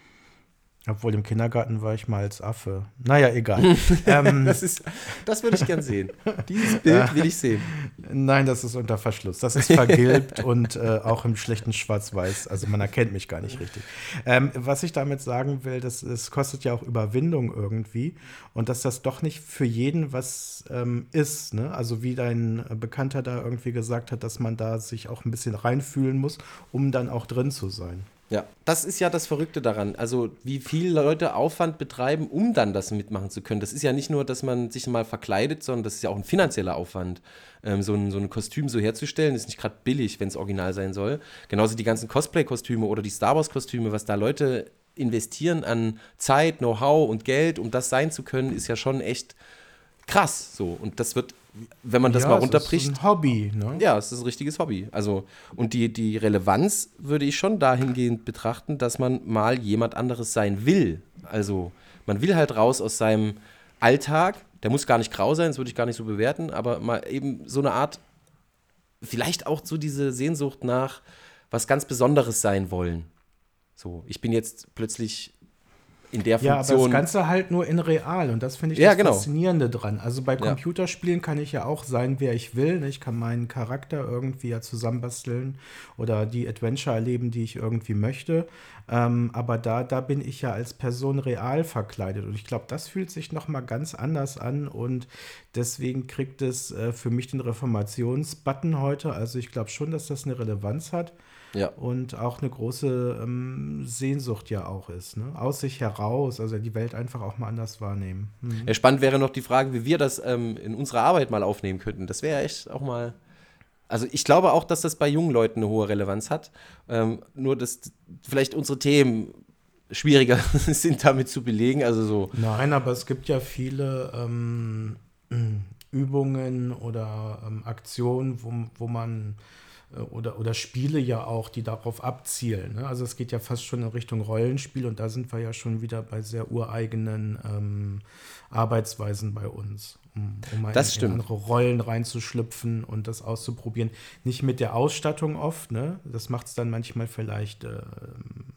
Obwohl im Kindergarten war ich mal als Affe. Naja, egal. (laughs) ähm, das, ist, das würde ich gern sehen. Dieses (laughs) Bild will ich sehen. Nein, das ist unter Verschluss. Das ist vergilbt und äh, auch im schlechten Schwarz-Weiß. Also man erkennt mich gar nicht richtig. Ähm, was ich damit sagen will, das, das kostet ja auch Überwindung irgendwie. Und dass das doch nicht für jeden was ähm, ist. Ne? Also wie dein Bekannter da irgendwie gesagt hat, dass man da sich auch ein bisschen reinfühlen muss, um dann auch drin zu sein. Ja, das ist ja das Verrückte daran. Also, wie viele Leute Aufwand betreiben, um dann das mitmachen zu können. Das ist ja nicht nur, dass man sich mal verkleidet, sondern das ist ja auch ein finanzieller Aufwand. Ähm, so, ein, so ein Kostüm so herzustellen, ist nicht gerade billig, wenn es original sein soll. Genauso die ganzen Cosplay-Kostüme oder die Star Wars-Kostüme, was da Leute investieren an Zeit, Know-how und Geld, um das sein zu können, ist ja schon echt krass. So. Und das wird wenn man das ja, mal runterbricht. Das ist ein Hobby, ne? Ja, es ist ein richtiges Hobby. Also, und die, die Relevanz würde ich schon dahingehend betrachten, dass man mal jemand anderes sein will. Also, man will halt raus aus seinem Alltag. Der muss gar nicht grau sein, das würde ich gar nicht so bewerten, aber mal eben so eine Art, vielleicht auch so diese Sehnsucht nach was ganz Besonderes sein wollen. So, ich bin jetzt plötzlich in der Funktion. Ja, aber das Ganze halt nur in real und das finde ich ja, das genau. Faszinierende dran. Also bei Computerspielen ja. kann ich ja auch sein, wer ich will. Ne? Ich kann meinen Charakter irgendwie ja zusammenbasteln oder die Adventure erleben, die ich irgendwie möchte. Ähm, aber da, da bin ich ja als Person real verkleidet und ich glaube, das fühlt sich noch mal ganz anders an und deswegen kriegt es äh, für mich den Reformationsbutton heute. Also ich glaube schon, dass das eine Relevanz hat. Ja. Und auch eine große ähm, Sehnsucht ja auch ist, ne? Aus sich heraus, also die Welt einfach auch mal anders wahrnehmen. Mhm. Ja, spannend wäre noch die Frage, wie wir das ähm, in unserer Arbeit mal aufnehmen könnten. Das wäre echt auch mal. Also ich glaube auch, dass das bei jungen Leuten eine hohe Relevanz hat. Ähm, nur, dass vielleicht unsere Themen schwieriger (laughs) sind damit zu belegen. Also so. Nein, aber es gibt ja viele ähm, (clears throat) Übungen oder ähm, Aktionen, wo, wo man oder, oder Spiele ja auch, die darauf abzielen. Ne? Also es geht ja fast schon in Richtung Rollenspiel und da sind wir ja schon wieder bei sehr ureigenen ähm, Arbeitsweisen bei uns, um, um das in, in andere Rollen reinzuschlüpfen und das auszuprobieren. Nicht mit der Ausstattung oft, ne? das macht es dann manchmal vielleicht äh,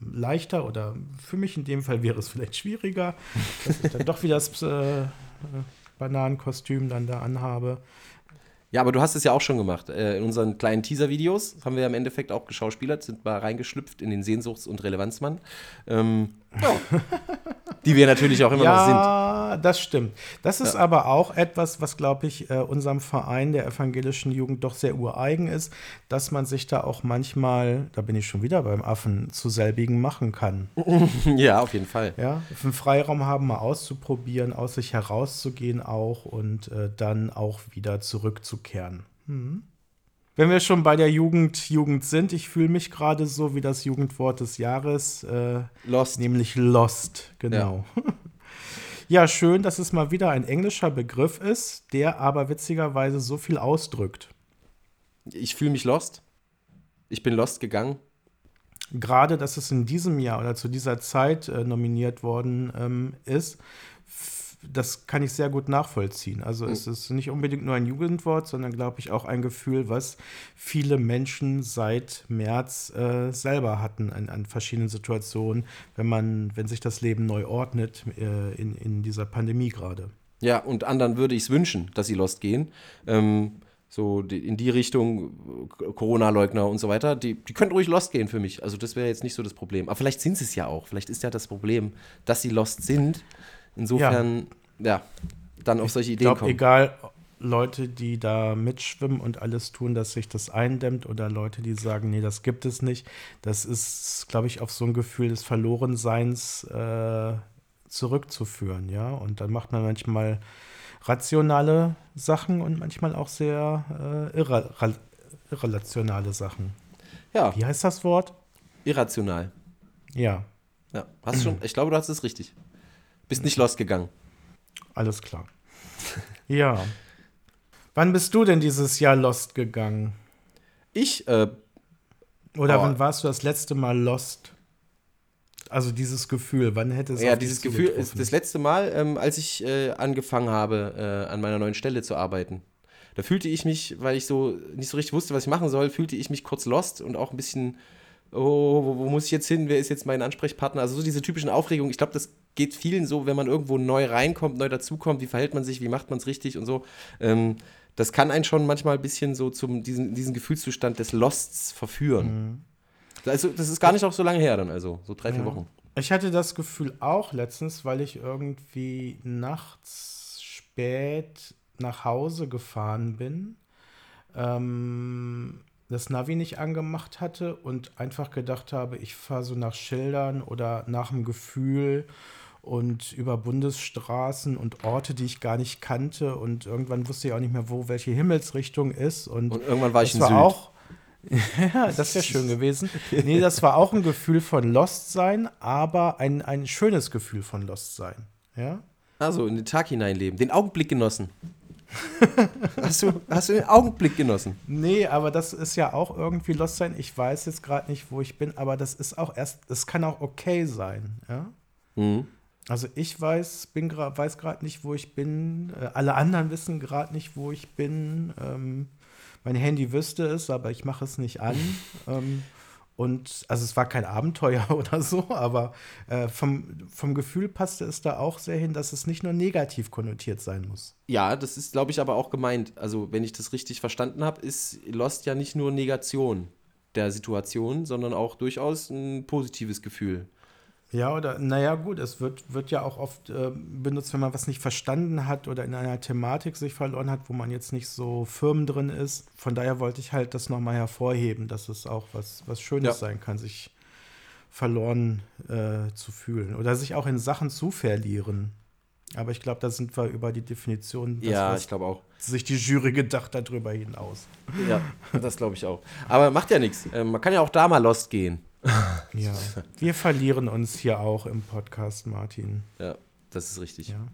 leichter oder für mich in dem Fall wäre es vielleicht schwieriger, dass ich dann doch wieder das äh, Bananenkostüm dann da anhabe. Ja, aber du hast es ja auch schon gemacht. Äh, in unseren kleinen Teaser-Videos haben wir ja im Endeffekt auch geschauspielert, sind mal reingeschlüpft in den Sehnsuchts- und Relevanzmann. Ähm, ja. (laughs) Die wir natürlich auch immer ja, noch sind. Ja, das stimmt. Das ist ja. aber auch etwas, was, glaube ich, äh, unserem Verein der evangelischen Jugend doch sehr ureigen ist, dass man sich da auch manchmal, da bin ich schon wieder beim Affen, zu selbigen machen kann. (laughs) ja, auf jeden Fall. Ja, einen Freiraum haben, mal auszuprobieren, aus sich herauszugehen auch und äh, dann auch wieder zurückzukehren. Mhm. Wenn wir schon bei der Jugend Jugend sind, ich fühle mich gerade so wie das Jugendwort des Jahres. Äh, lost. Nämlich Lost, genau. Ja. (laughs) ja, schön, dass es mal wieder ein englischer Begriff ist, der aber witzigerweise so viel ausdrückt. Ich fühle mich lost. Ich bin lost gegangen. Gerade, dass es in diesem Jahr oder zu dieser Zeit äh, nominiert worden ähm, ist, das kann ich sehr gut nachvollziehen. Also mhm. es ist nicht unbedingt nur ein Jugendwort, sondern glaube ich auch ein Gefühl, was viele Menschen seit März äh, selber hatten an, an, verschiedenen Situationen, wenn man, wenn sich das Leben neu ordnet äh, in, in dieser Pandemie gerade. Ja, und anderen würde ich es wünschen, dass sie lost gehen. Ähm, so in die Richtung Corona-Leugner und so weiter, die, die könnten ruhig lost gehen für mich. Also das wäre jetzt nicht so das Problem. Aber vielleicht sind sie es ja auch. Vielleicht ist ja das Problem, dass sie lost sind Insofern, ja, ja dann auf solche Ideen glaub, kommen. Egal, Leute, die da mitschwimmen und alles tun, dass sich das eindämmt, oder Leute, die sagen, nee, das gibt es nicht. Das ist, glaube ich, auf so ein Gefühl des Verlorenseins äh, zurückzuführen, ja. Und dann macht man manchmal rationale Sachen und manchmal auch sehr äh, irra irrelationale Sachen. Ja. Wie heißt das Wort? Irrational. Ja. Ja, hast schon, ich glaube, du hast es richtig. Bist nicht losgegangen. Alles klar. (laughs) ja. Wann bist du denn dieses Jahr lost gegangen? Ich, äh, Oder oh. wann warst du das letzte Mal lost? Also dieses Gefühl, wann hätte es Ja, dieses Gefühl ist das letzte Mal, ähm, als ich äh, angefangen habe, äh, an meiner neuen Stelle zu arbeiten. Da fühlte ich mich, weil ich so nicht so richtig wusste, was ich machen soll, fühlte ich mich kurz lost und auch ein bisschen oh, wo, wo, muss ich jetzt hin, wer ist jetzt mein Ansprechpartner? Also so diese typischen Aufregungen, ich glaube, das geht vielen so, wenn man irgendwo neu reinkommt, neu dazukommt, wie verhält man sich, wie macht man es richtig und so. Ähm, das kann einen schon manchmal ein bisschen so zum diesen, diesen Gefühlszustand des Losts verführen. Mhm. Also das ist gar nicht auch so lange her dann, also so drei, vier ja. Wochen. Ich hatte das Gefühl auch letztens, weil ich irgendwie nachts spät nach Hause gefahren bin, ähm, das Navi nicht angemacht hatte und einfach gedacht habe, ich fahre so nach Schildern oder nach dem Gefühl und über Bundesstraßen und Orte, die ich gar nicht kannte und irgendwann wusste ich auch nicht mehr, wo welche Himmelsrichtung ist und, und irgendwann war ich in war Süd. auch (laughs) ja, das wäre schön gewesen. Nee, das war auch ein Gefühl von Lost sein, aber ein, ein schönes Gefühl von Lost sein. Ja? Also in den Tag hineinleben, den Augenblick genossen. Hast, du, hast du den Augenblick genossen? Nee, aber das ist ja auch irgendwie Lost sein. Ich weiß jetzt gerade nicht, wo ich bin, aber das ist auch erst, es kann auch okay sein. Ja? Mhm. Also ich weiß, bin weiß gerade nicht, wo ich bin. Äh, alle anderen wissen gerade nicht, wo ich bin. Ähm, mein Handy wüsste es, aber ich mache es nicht an. (laughs) ähm, und also es war kein Abenteuer (laughs) oder so, aber äh, vom, vom Gefühl passte es da auch sehr hin, dass es nicht nur negativ konnotiert sein muss. Ja, das ist, glaube ich, aber auch gemeint. Also, wenn ich das richtig verstanden habe, ist Lost ja nicht nur Negation der Situation, sondern auch durchaus ein positives Gefühl. Ja, oder naja, gut, es wird, wird ja auch oft äh, benutzt, wenn man was nicht verstanden hat oder in einer Thematik sich verloren hat, wo man jetzt nicht so firm drin ist. Von daher wollte ich halt das nochmal hervorheben, dass es auch was, was Schönes ja. sein kann, sich verloren äh, zu fühlen oder sich auch in Sachen zu verlieren. Aber ich glaube, da sind wir über die Definition, das, ja, ich glaube auch. sich die Jury gedacht hat, darüber hinaus. Ja, das glaube ich auch. Aber macht ja nichts. Ähm, man kann ja auch da mal Lost gehen. (laughs) Ja, wir verlieren uns hier auch im Podcast, Martin. Ja, das ist richtig. Ja.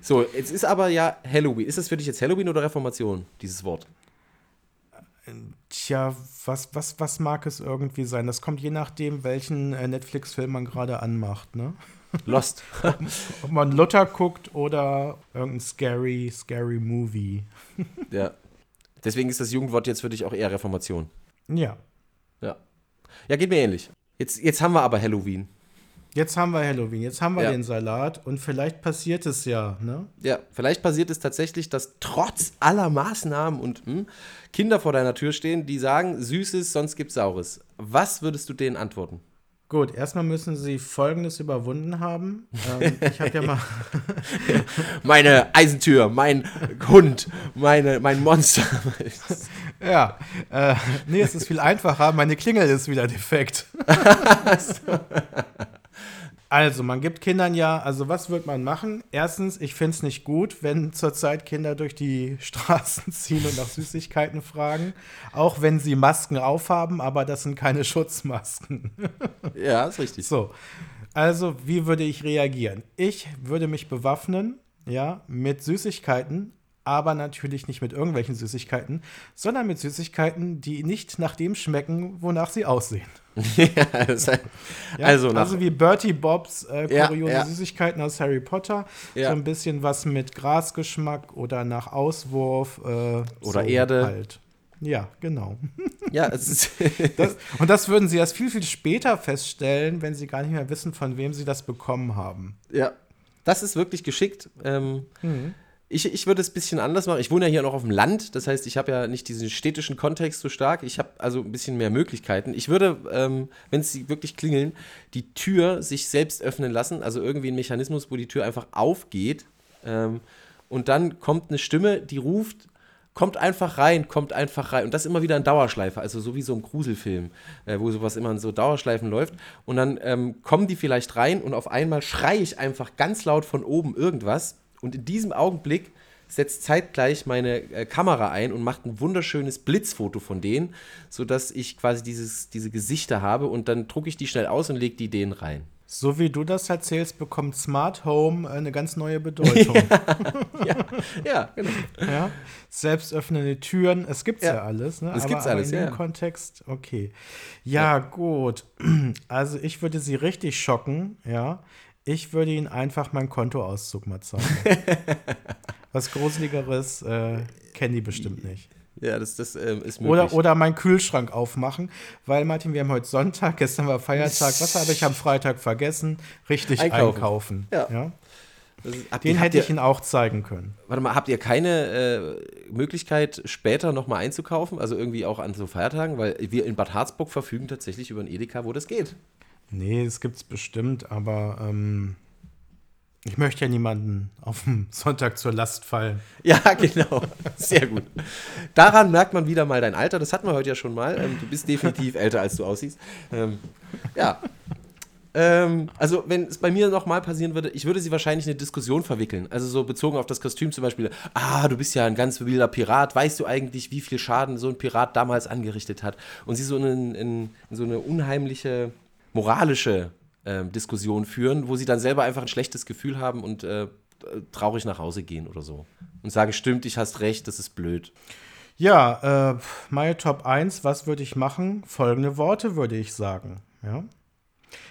So, jetzt ist aber ja Halloween. Ist das für dich jetzt Halloween oder Reformation, dieses Wort? Tja, was, was, was mag es irgendwie sein? Das kommt je nachdem, welchen äh, Netflix-Film man gerade anmacht, ne? (laughs) Lost. ob, ob, man Luther guckt oder irgendein scary, scary Movie. ja. Deswegen ist das Jugendwort jetzt für dich auch eher Reformation. Ja. Ja. Ja, geht mir ähnlich. Jetzt, jetzt haben wir aber Halloween. Jetzt haben wir Halloween, jetzt haben wir ja. den Salat und vielleicht passiert es ja, ne? Ja, vielleicht passiert es tatsächlich, dass trotz aller Maßnahmen und hm, Kinder vor deiner Tür stehen, die sagen, Süßes, sonst gibt's Saures. Was würdest du denen antworten? Gut, erstmal müssen sie Folgendes überwunden haben. Ähm, ich habe ja mal. (laughs) meine Eisentür, mein Hund, meine, mein Monster. (laughs) ja, äh, nee, es ist viel einfacher. Meine Klingel ist wieder defekt. (laughs) Also, man gibt Kindern ja, also was wird man machen? Erstens, ich finde es nicht gut, wenn zurzeit Kinder durch die (laughs) Straßen ziehen und nach Süßigkeiten fragen. Auch wenn sie Masken aufhaben, aber das sind keine Schutzmasken. (laughs) Ja, ist richtig. So. Also, wie würde ich reagieren? Ich würde mich bewaffnen, ja, mit Süßigkeiten, aber natürlich nicht mit irgendwelchen Süßigkeiten, sondern mit Süßigkeiten, die nicht nach dem schmecken, wonach sie aussehen. (laughs) ja, also, ja, also, also, wie Bertie Bobs äh, kuriose ja, Süßigkeiten aus Harry Potter. So ein bisschen was mit Grasgeschmack oder nach Auswurf. Äh, oder so Erde. Halt. Ja, genau. (laughs) Ja, es ist das, und das würden sie erst viel, viel später feststellen, wenn sie gar nicht mehr wissen, von wem sie das bekommen haben. Ja, das ist wirklich geschickt. Ähm, mhm. Ich, ich würde es ein bisschen anders machen. Ich wohne ja hier noch auf dem Land, das heißt, ich habe ja nicht diesen städtischen Kontext so stark. Ich habe also ein bisschen mehr Möglichkeiten. Ich würde, ähm, wenn sie wirklich klingeln, die Tür sich selbst öffnen lassen, also irgendwie ein Mechanismus, wo die Tür einfach aufgeht. Ähm, und dann kommt eine Stimme, die ruft, kommt einfach rein, kommt einfach rein. Und das immer wieder in Dauerschleife, also so wie so ein Gruselfilm, äh, wo sowas immer in so Dauerschleifen läuft. Und dann ähm, kommen die vielleicht rein und auf einmal schreie ich einfach ganz laut von oben irgendwas und in diesem Augenblick setzt zeitgleich meine äh, Kamera ein und macht ein wunderschönes Blitzfoto von denen, sodass ich quasi dieses, diese Gesichter habe und dann drucke ich die schnell aus und lege die denen rein. So wie du das erzählst, bekommt Smart Home eine ganz neue Bedeutung. (laughs) ja, ja, genau. Ja, selbstöffnende Türen, es gibt's ja, ja alles. Ne? Es aber, gibt's alles, aber in dem ja. Kontext, okay. Ja, ja, gut. (clears throat) Also ich würde sie richtig schocken, ja. Ich würde Ihnen einfach meinen Kontoauszug mal zeigen. (laughs) Was Gruseligeres äh, kennen die bestimmt nicht. Ja, das, das ähm, ist möglich. Oder, oder meinen Kühlschrank aufmachen, weil Martin, wir haben heute Sonntag, gestern war Feiertag. Was habe ich am Freitag vergessen? Richtig einkaufen. einkaufen. Ja. ja? Ist, Den ihr, hätte ich Ihnen auch zeigen können. Warte mal, habt ihr keine äh, Möglichkeit, später nochmal einzukaufen? Also irgendwie auch an so Feiertagen? Weil wir in Bad Harzburg verfügen tatsächlich über ein Edeka, wo das geht. Nee, es bestimmt, aber ähm, ich möchte ja niemanden auf dem (laughs) Sonntag zur Last fallen. Ja, genau. Sehr gut. Daran merkt man wieder mal dein Alter. Das hatten wir heute ja schon mal. Ähm, du bist definitiv älter, als du aussiehst. Ähm, ja. Ähm, also, wenn es bei mir nochmal passieren würde, ich würde sie wahrscheinlich in eine Diskussion verwickeln. Also, so bezogen auf das Kostüm zum Beispiel. Ah, du bist ja ein ganz wilder Pirat. Weißt du eigentlich, wie viel Schaden so ein Pirat damals angerichtet hat? Und sie so in, in, in so eine unheimliche moralische äh, Diskussion führen, wo sie dann selber einfach ein schlechtes Gefühl haben und äh, traurig nach Hause gehen oder so. Und sagen, stimmt, ich hast recht, das ist blöd. Ja, äh, meine Top 1, was würde ich machen? Folgende Worte würde ich sagen. Ja.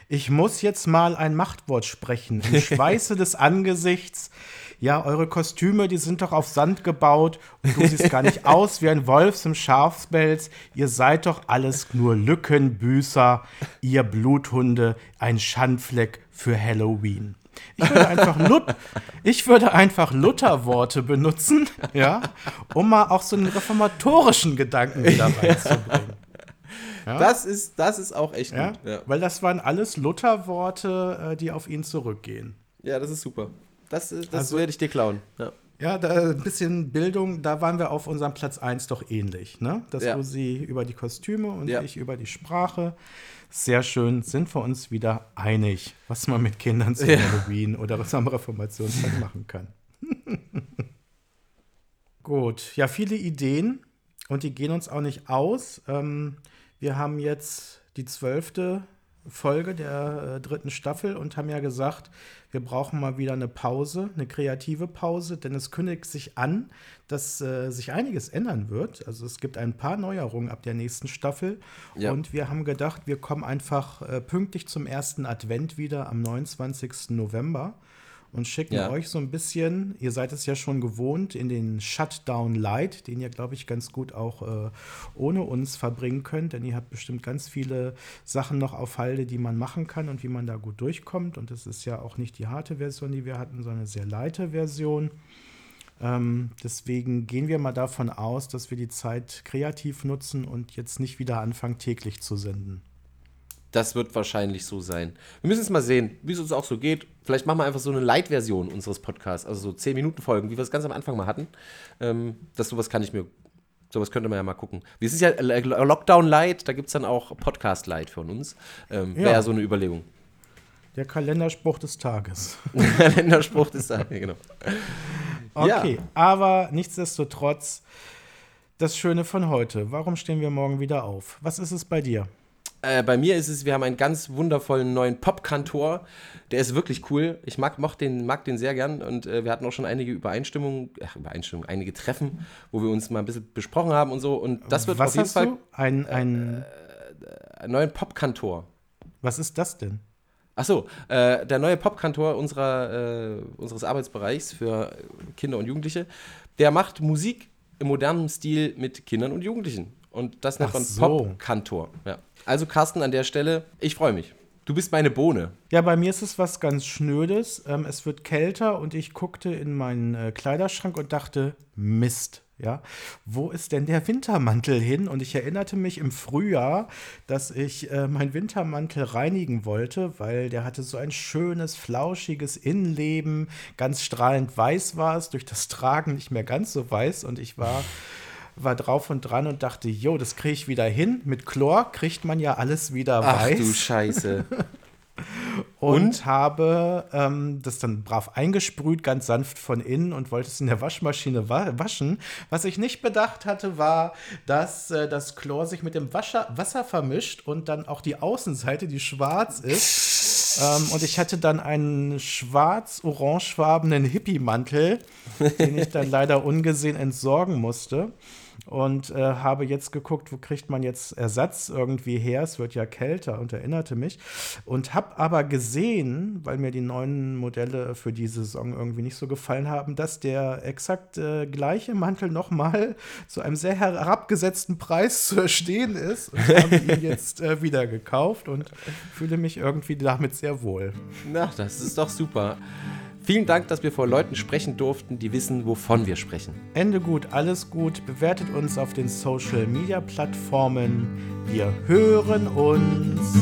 Ich muss jetzt mal ein Machtwort sprechen. (laughs) Im Schweiße des Angesichts ja, eure Kostüme, die sind doch auf Sand gebaut und du siehst gar nicht (laughs) aus wie ein Wolfs im Schafspelz. Ihr seid doch alles nur Lückenbüßer, ihr Bluthunde, ein Schandfleck für Halloween. Ich würde einfach, Lut ich würde einfach Lutherworte benutzen, ja, um mal auch so einen reformatorischen Gedanken wieder reinzubringen. Ja? Das, ist, das ist auch echt ja? gut. Ja. Weil das waren alles Lutherworte, äh, die auf ihn zurückgehen. Ja, das ist super. Das, das also, werde ich dir klauen. Ja. Ja, da, ein bisschen Bildung, da waren wir auf unserem Platz 1 doch ähnlich, ne? Dass ja. du sie über die Kostüme und ja. ich über die Sprache. Sehr schön, sind wir uns wieder einig, was man mit Kindern zu ja. Halloween oder was am Reformationstag (laughs) machen kann. (laughs) Gut, ja, viele Ideen und die gehen uns auch nicht aus. Ähm, wir haben jetzt die zwölfte Folge der äh, dritten Staffel und haben ja gesagt, wir brauchen mal wieder eine Pause, eine kreative Pause, denn es kündigt sich an, dass äh, sich einiges ändern wird. Also es gibt ein paar Neuerungen ab der nächsten Staffel ja. und wir haben gedacht, wir kommen einfach äh, pünktlich zum ersten Advent wieder am 29. November und schicken ja. euch so ein bisschen, ihr seid es ja schon gewohnt, in den Shutdown Light, den ihr, glaube ich, ganz gut auch äh, ohne uns verbringen könnt, denn ihr habt bestimmt ganz viele Sachen noch auf Halde, die man machen kann und wie man da gut durchkommt. Und das ist ja auch nicht die harte Version, die wir hatten, sondern eine sehr leite Version. Ähm, deswegen gehen wir mal davon aus, dass wir die Zeit kreativ nutzen und jetzt nicht wieder anfangen, täglich zu senden. Das wird wahrscheinlich so sein. Wir müssen es mal sehen, wie es uns auch so geht. Vielleicht machen wir einfach so eine Light-Version unseres Podcasts, also so 10-Minuten-Folgen, wie wir es ganz am Anfang mal hatten. Ähm, das sowas kann ich mir, sowas könnte man ja mal gucken. Wie ist es ja Lockdown Light, da gibt es dann auch Podcast Light von uns. Ähm, ja. Wäre ja so eine Überlegung. Der Kalenderspruch des Tages. (laughs) Kalenderspruch des Tages, genau. Okay, ja. aber nichtsdestotrotz, das Schöne von heute. Warum stehen wir morgen wieder auf? Was ist es bei dir? Äh, bei mir ist es, wir haben einen ganz wundervollen neuen Pop-Kantor. Der ist wirklich cool. Ich mag, mag, den, mag den sehr gern und äh, wir hatten auch schon einige Übereinstimmungen, ach, Übereinstimmungen, einige Treffen, wo wir uns mal ein bisschen besprochen haben und so. Und das wird Was auf jeden Fall. Du? Ein, ein äh, einen neuen Pop-Kantor. Was ist das denn? Achso, äh, der neue Popkantor unserer, äh, unseres Arbeitsbereichs für Kinder und Jugendliche, der macht Musik im modernen Stil mit Kindern und Jugendlichen. Und das nennt man so. Popkantor. Ja. Also Carsten, an der Stelle, ich freue mich. Du bist meine Bohne. Ja, bei mir ist es was ganz Schnödes. Ähm, es wird kälter und ich guckte in meinen äh, Kleiderschrank und dachte, Mist. Ja, wo ist denn der Wintermantel hin? Und ich erinnerte mich im Frühjahr, dass ich äh, meinen Wintermantel reinigen wollte, weil der hatte so ein schönes, flauschiges Innenleben. Ganz strahlend weiß war es, durch das Tragen nicht mehr ganz so weiß. Und ich war war drauf und dran und dachte, jo, das kriege ich wieder hin. Mit Chlor kriegt man ja alles wieder Ach, weiß. Ach du Scheiße. (laughs) und, und, habe ähm, das dann brav eingesprüht, ganz sanft von innen und wollte es in der Waschmaschine wa waschen. Was ich nicht bedacht hatte, war, dass äh, das Chlor sich mit dem Wascher Wasser vermischt und dann auch die Außenseite, die schwarz ist. ähm, und ich hatte dann einen schwarz-orangefarbenen Hippie-Mantel, den ich dann leider ungesehen entsorgen musste. Und äh, habe jetzt geguckt, wo kriegt man jetzt Ersatz irgendwie her. Es wird ja kälter und erinnerte mich. Und habe aber gesehen, weil mir die neuen Modelle für die Saison irgendwie nicht so gefallen haben, dass der exakt äh, gleiche Mantel nochmal zu einem sehr herabgesetzten Preis zu erstehen ist. Und habe ihn jetzt äh, wieder gekauft und fühle mich irgendwie damit sehr wohl. Na, das ist doch super. Vielen Dank, dass wir vor Leuten sprechen durften, die wissen, wovon wir sprechen. Ende gut, alles gut. Bewertet uns auf den Social Media Plattformen. Wir hören uns.